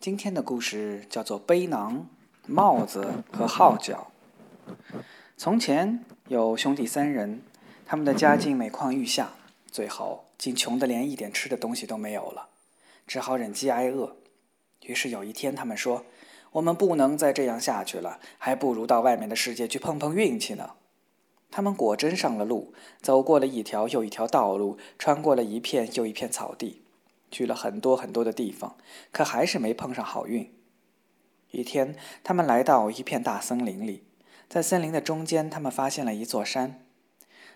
今天的故事叫做《背囊、帽子和号角》。从前有兄弟三人，他们的家境每况愈下，最后竟穷得连一点吃的东西都没有了，只好忍饥挨饿。于是有一天，他们说：“我们不能再这样下去了，还不如到外面的世界去碰碰运气呢。”他们果真上了路，走过了一条又一条道路，穿过了一片又一片草地。去了很多很多的地方，可还是没碰上好运。一天，他们来到一片大森林里，在森林的中间，他们发现了一座山。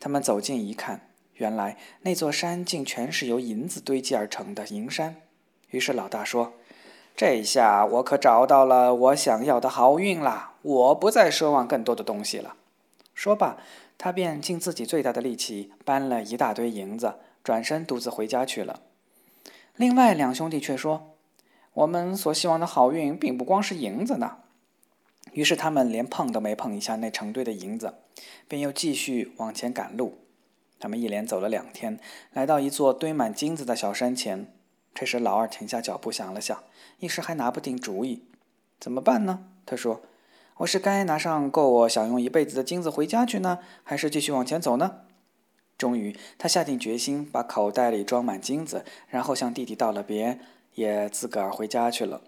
他们走近一看，原来那座山竟全是由银子堆积而成的银山。于是老大说：“这下我可找到了我想要的好运啦！我不再奢望更多的东西了。”说罢，他便尽自己最大的力气搬了一大堆银子，转身独自回家去了。另外两兄弟却说：“我们所希望的好运，并不光是银子呢。”于是他们连碰都没碰一下那成堆的银子，便又继续往前赶路。他们一连走了两天，来到一座堆满金子的小山前。这时老二停下脚步，想了想，一时还拿不定主意，怎么办呢？他说：“我是该拿上够我享用一辈子的金子回家去呢，还是继续往前走呢？”终于，他下定决心，把口袋里装满金子，然后向弟弟道了别，也自个儿回家去了。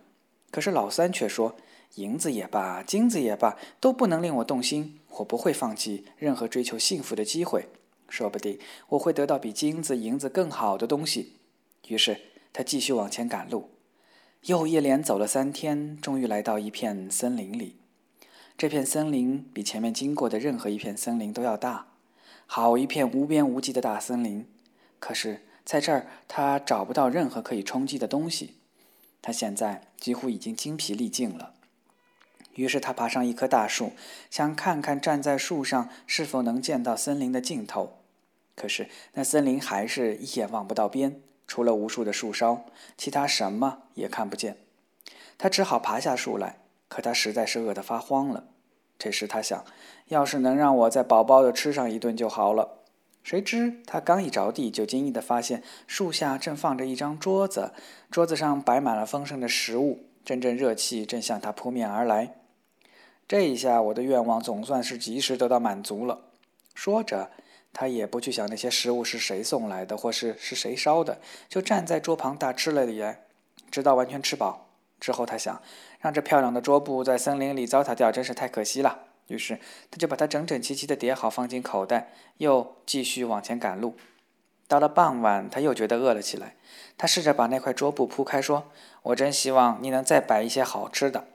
可是老三却说：“银子也罢，金子也罢，都不能令我动心。我不会放弃任何追求幸福的机会。说不定我会得到比金子、银子更好的东西。”于是他继续往前赶路，又一连走了三天，终于来到一片森林里。这片森林比前面经过的任何一片森林都要大。好一片无边无际的大森林，可是在这儿他找不到任何可以冲击的东西。他现在几乎已经精疲力尽了。于是他爬上一棵大树，想看看站在树上是否能见到森林的尽头。可是那森林还是一眼望不到边，除了无数的树梢，其他什么也看不见。他只好爬下树来，可他实在是饿得发慌了。这时他想，要是能让我再饱饱的吃上一顿就好了。谁知他刚一着地，就惊异地发现树下正放着一张桌子，桌子上摆满了丰盛的食物，阵阵热气正向他扑面而来。这一下，我的愿望总算是及时得到满足了。说着，他也不去想那些食物是谁送来的，或是是谁烧的，就站在桌旁大吃了一来，直到完全吃饱。之后，他想让这漂亮的桌布在森林里糟蹋掉，真是太可惜了。于是，他就把它整整齐齐地叠好，放进口袋，又继续往前赶路。到了傍晚，他又觉得饿了起来。他试着把那块桌布铺开，说：“我真希望你能再摆一些好吃的。”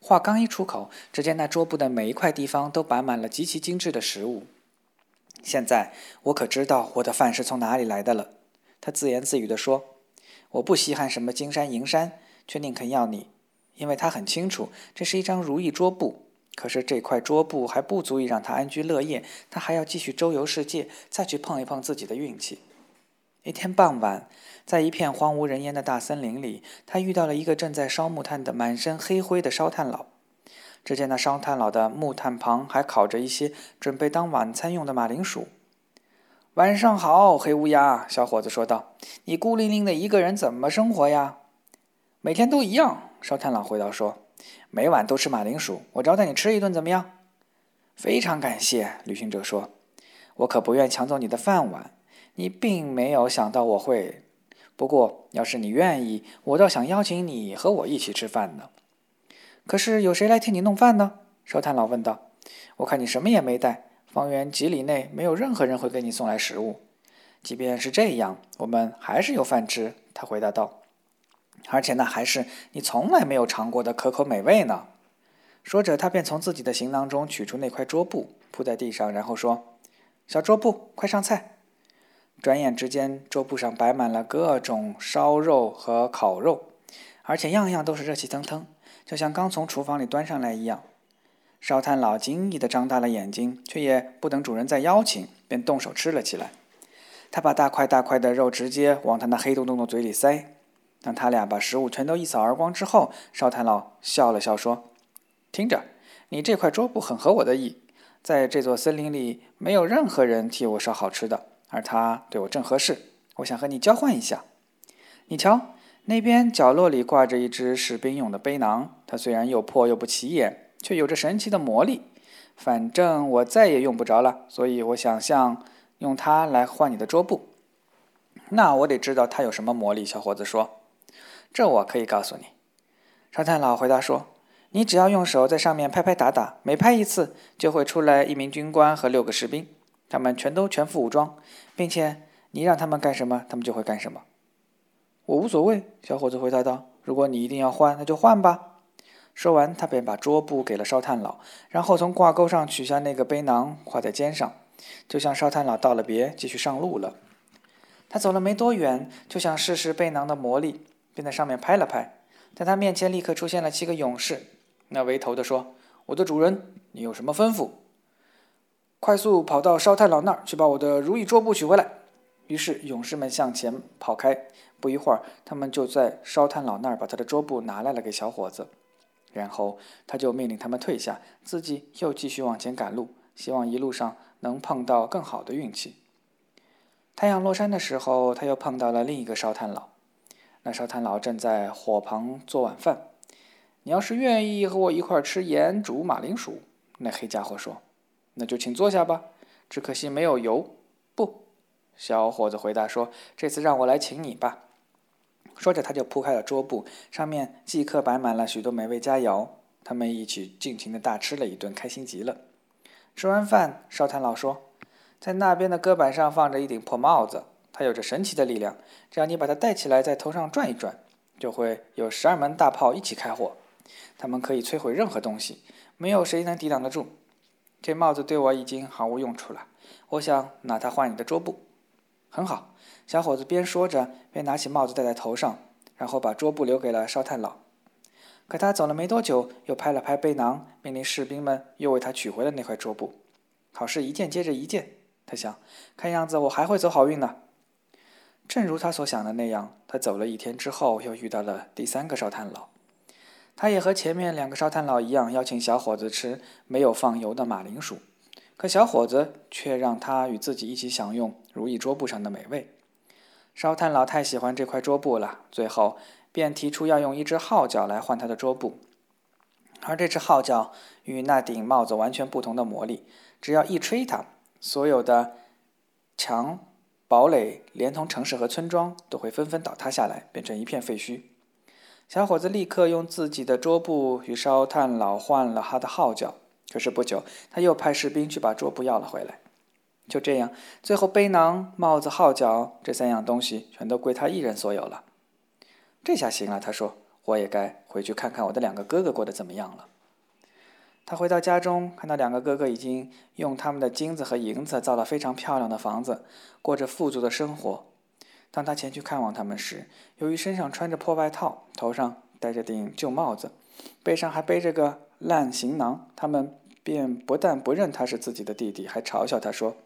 话刚一出口，只见那桌布的每一块地方都摆满了极其精致的食物。现在我可知道我的饭是从哪里来的了。他自言自语地说：“我不稀罕什么金山银山。”却宁肯要你，因为他很清楚这是一张如意桌布。可是这块桌布还不足以让他安居乐业，他还要继续周游世界，再去碰一碰自己的运气。一天傍晚，在一片荒无人烟的大森林里，他遇到了一个正在烧木炭的满身黑灰的烧炭佬。只见那烧炭佬的木炭旁还烤着一些准备当晚餐用的马铃薯。晚上好，黑乌鸦，小伙子说道：“你孤零零的一个人怎么生活呀？”每天都一样，烧炭佬回答说：“每晚都吃马铃薯，我招待你吃一顿，怎么样？”非常感谢，旅行者说：“我可不愿抢走你的饭碗。你并没有想到我会……不过，要是你愿意，我倒想邀请你和我一起吃饭呢。可是有谁来替你弄饭呢？”烧炭佬问道。“我看你什么也没带，方圆几里内没有任何人会给你送来食物。即便是这样，我们还是有饭吃。”他回答道。而且那还是你从来没有尝过的可口美味呢。说着，他便从自己的行囊中取出那块桌布，铺在地上，然后说：“小桌布，快上菜！”转眼之间，桌布上摆满了各种烧肉和烤肉，而且样样都是热气腾腾，就像刚从厨房里端上来一样。烧炭佬惊异地张大了眼睛，却也不等主人再邀请，便动手吃了起来。他把大块大块的肉直接往他那黑洞洞的嘴里塞。当他俩把食物全都一扫而光之后，烧炭佬笑了笑说：“听着，你这块桌布很合我的意。在这座森林里，没有任何人替我烧好吃的，而它对我正合适。我想和你交换一下。你瞧，那边角落里挂着一只士兵用的背囊，它虽然又破又不起眼，却有着神奇的魔力。反正我再也用不着了，所以我想象用它来换你的桌布。那我得知道它有什么魔力。小伙子说：“这我可以告诉你。”烧炭佬回答说：“你只要用手在上面拍拍打打，每拍一次就会出来一名军官和六个士兵，他们全都全副武装，并且你让他们干什么，他们就会干什么。”我无所谓，小伙子回答道：“如果你一定要换，那就换吧。”说完，他便把桌布给了烧炭佬，然后从挂钩上取下那个背囊，挎在肩上，就向烧炭佬道了别，继续上路了。他走了没多远，就想试试背囊的魔力，便在上面拍了拍，在他面前立刻出现了七个勇士。那为头的说：“我的主人，你有什么吩咐？”快速跑到烧炭佬那儿去，把我的如意桌布取回来。于是勇士们向前跑开。不一会儿，他们就在烧炭佬那儿把他的桌布拿来了给小伙子，然后他就命令他们退下，自己又继续往前赶路，希望一路上能碰到更好的运气。太阳落山的时候，他又碰到了另一个烧炭佬。那烧炭佬正在火旁做晚饭。你要是愿意和我一块吃盐煮马铃薯，那黑家伙说：“那就请坐下吧。只可惜没有油。”不，小伙子回答说：“这次让我来请你吧。”说着，他就铺开了桌布，上面即刻摆满了许多美味佳肴。他们一起尽情的大吃了一顿，开心极了。吃完饭，烧炭佬说：“在那边的搁板上放着一顶破帽子，它有着神奇的力量。只要你把它戴起来，在头上转一转，就会有十二门大炮一起开火。它们可以摧毁任何东西，没有谁能抵挡得住。这帽子对我已经毫无用处了，我想拿它换你的桌布。很好。”小伙子边说着，边拿起帽子戴在头上，然后把桌布留给了烧炭佬。可他走了没多久，又拍了拍背囊，命令士兵们又为他取回了那块桌布。好事一件接着一件，他想，看样子我还会走好运呢。正如他所想的那样，他走了一天之后，又遇到了第三个烧炭佬。他也和前面两个烧炭佬一样，邀请小伙子吃没有放油的马铃薯，可小伙子却让他与自己一起享用如意桌布上的美味。烧炭佬太喜欢这块桌布了，最后便提出要用一只号角来换他的桌布。而这只号角与那顶帽子完全不同的魔力，只要一吹它，所有的墙、堡垒，连同城市和村庄，都会纷纷倒塌下来，变成一片废墟。小伙子立刻用自己的桌布与烧炭佬换了他的号角，可是不久，他又派士兵去把桌布要了回来。就这样，最后背囊、帽子、号角这三样东西全都归他一人所有了。这下行了，他说：“我也该回去看看我的两个哥哥过得怎么样了。”他回到家中，看到两个哥哥已经用他们的金子和银子造了非常漂亮的房子，过着富足的生活。当他前去看望他们时，由于身上穿着破外套，头上戴着顶旧帽子，背上还背着个烂行囊，他们便不但不认他是自己的弟弟，还嘲笑他说。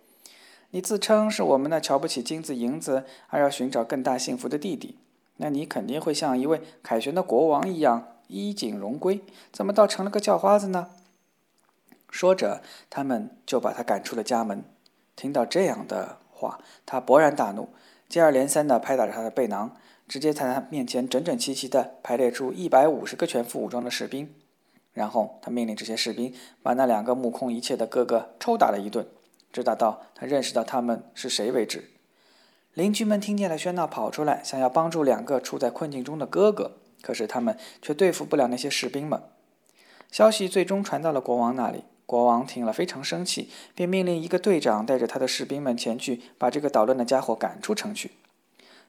你自称是我们那瞧不起金子银子，而要寻找更大幸福的弟弟，那你肯定会像一位凯旋的国王一样衣锦荣归，怎么倒成了个叫花子呢？说着，他们就把他赶出了家门。听到这样的话，他勃然大怒，接二连三地拍打着他的背囊，直接在他面前整整齐齐地排列出一百五十个全副武装的士兵，然后他命令这些士兵把那两个目空一切的哥哥抽打了一顿。直打到他认识到他们是谁为止。邻居们听见了喧闹，跑出来，想要帮助两个处在困境中的哥哥，可是他们却对付不了那些士兵们。消息最终传到了国王那里，国王听了非常生气，便命令一个队长带着他的士兵们前去，把这个捣乱的家伙赶出城去。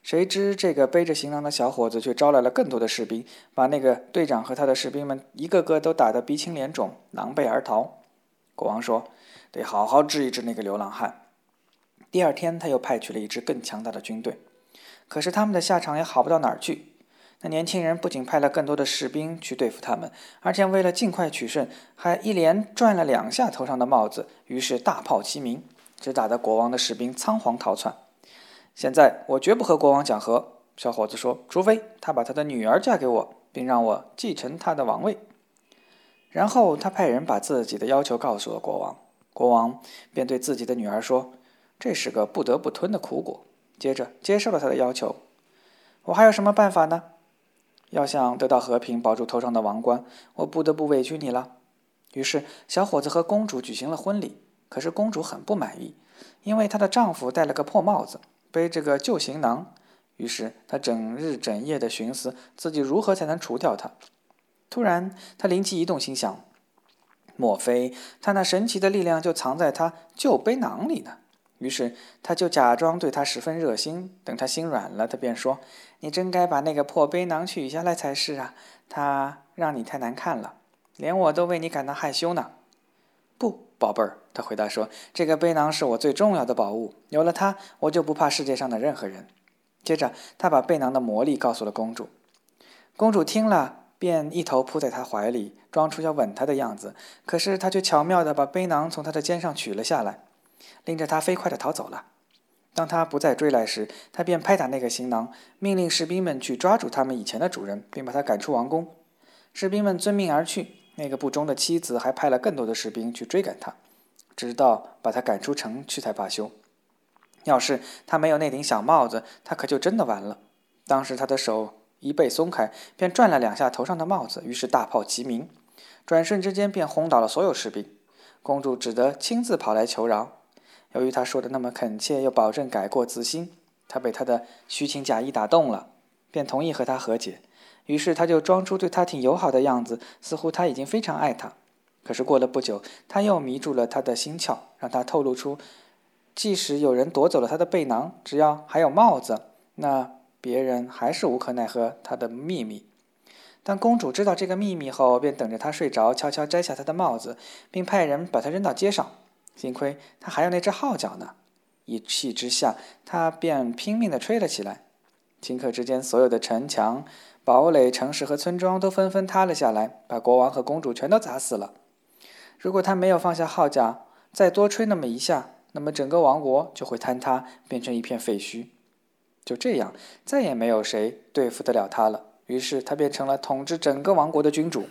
谁知这个背着行囊的小伙子却招来了更多的士兵，把那个队长和他的士兵们一个个都打得鼻青脸肿，狼狈而逃。国王说。得好好治一治那个流浪汉。第二天，他又派去了一支更强大的军队，可是他们的下场也好不到哪儿去。那年轻人不仅派了更多的士兵去对付他们，而且为了尽快取胜，还一连转了两下头上的帽子，于是大炮齐鸣，只打得国王的士兵仓皇逃窜。现在我绝不和国王讲和，小伙子说，除非他把他的女儿嫁给我，并让我继承他的王位。然后他派人把自己的要求告诉了国王。国王便对自己的女儿说：“这是个不得不吞的苦果。”接着接受了他的要求。我还有什么办法呢？要想得到和平，保住头上的王冠，我不得不委屈你了。”于是，小伙子和公主举行了婚礼。可是公主很不满意，因为她的丈夫戴了个破帽子，背着个旧行囊。于是她整日整夜地寻思自己如何才能除掉他。突然，她灵机一动，心想：莫非他那神奇的力量就藏在他旧背囊里呢？于是他就假装对他十分热心。等他心软了，他便说：“你真该把那个破背囊取下来才是啊！它让你太难看了，连我都为你感到害羞呢。”不。宝贝儿，他回答说：“这个背囊是我最重要的宝物，有了它，我就不怕世界上的任何人。”接着，他把背囊的魔力告诉了公主。公主听了，便一头扑在他怀里，装出要吻他的样子。可是，他却巧妙地把背囊从他的肩上取了下来，拎着它飞快地逃走了。当他不再追来时，他便拍打那个行囊，命令士兵们去抓住他们以前的主人，并把他赶出王宫。士兵们遵命而去。那个不忠的妻子还派了更多的士兵去追赶他，直到把他赶出城去才罢休。要是他没有那顶小帽子，他可就真的完了。当时他的手一被松开，便转了两下头上的帽子，于是大炮齐鸣，转瞬之间便轰倒了所有士兵。公主只得亲自跑来求饶。由于他说的那么恳切，又保证改过自新，他被他的虚情假意打动了，便同意和他和解。于是他就装出对他挺友好的样子，似乎他已经非常爱他。可是过了不久，他又迷住了他的心窍，让他透露出，即使有人夺走了他的背囊，只要还有帽子，那别人还是无可奈何他的秘密。当公主知道这个秘密后，便等着他睡着，悄悄摘下他的帽子，并派人把他扔到街上。幸亏他还有那只号角呢，一气之下，他便拼命地吹了起来。顷刻之间，所有的城墙。堡垒、城市和村庄都纷纷塌了下来，把国王和公主全都砸死了。如果他没有放下号角，再多吹那么一下，那么整个王国就会坍塌，变成一片废墟。就这样，再也没有谁对付得了他了。于是，他变成了统治整个王国的君主。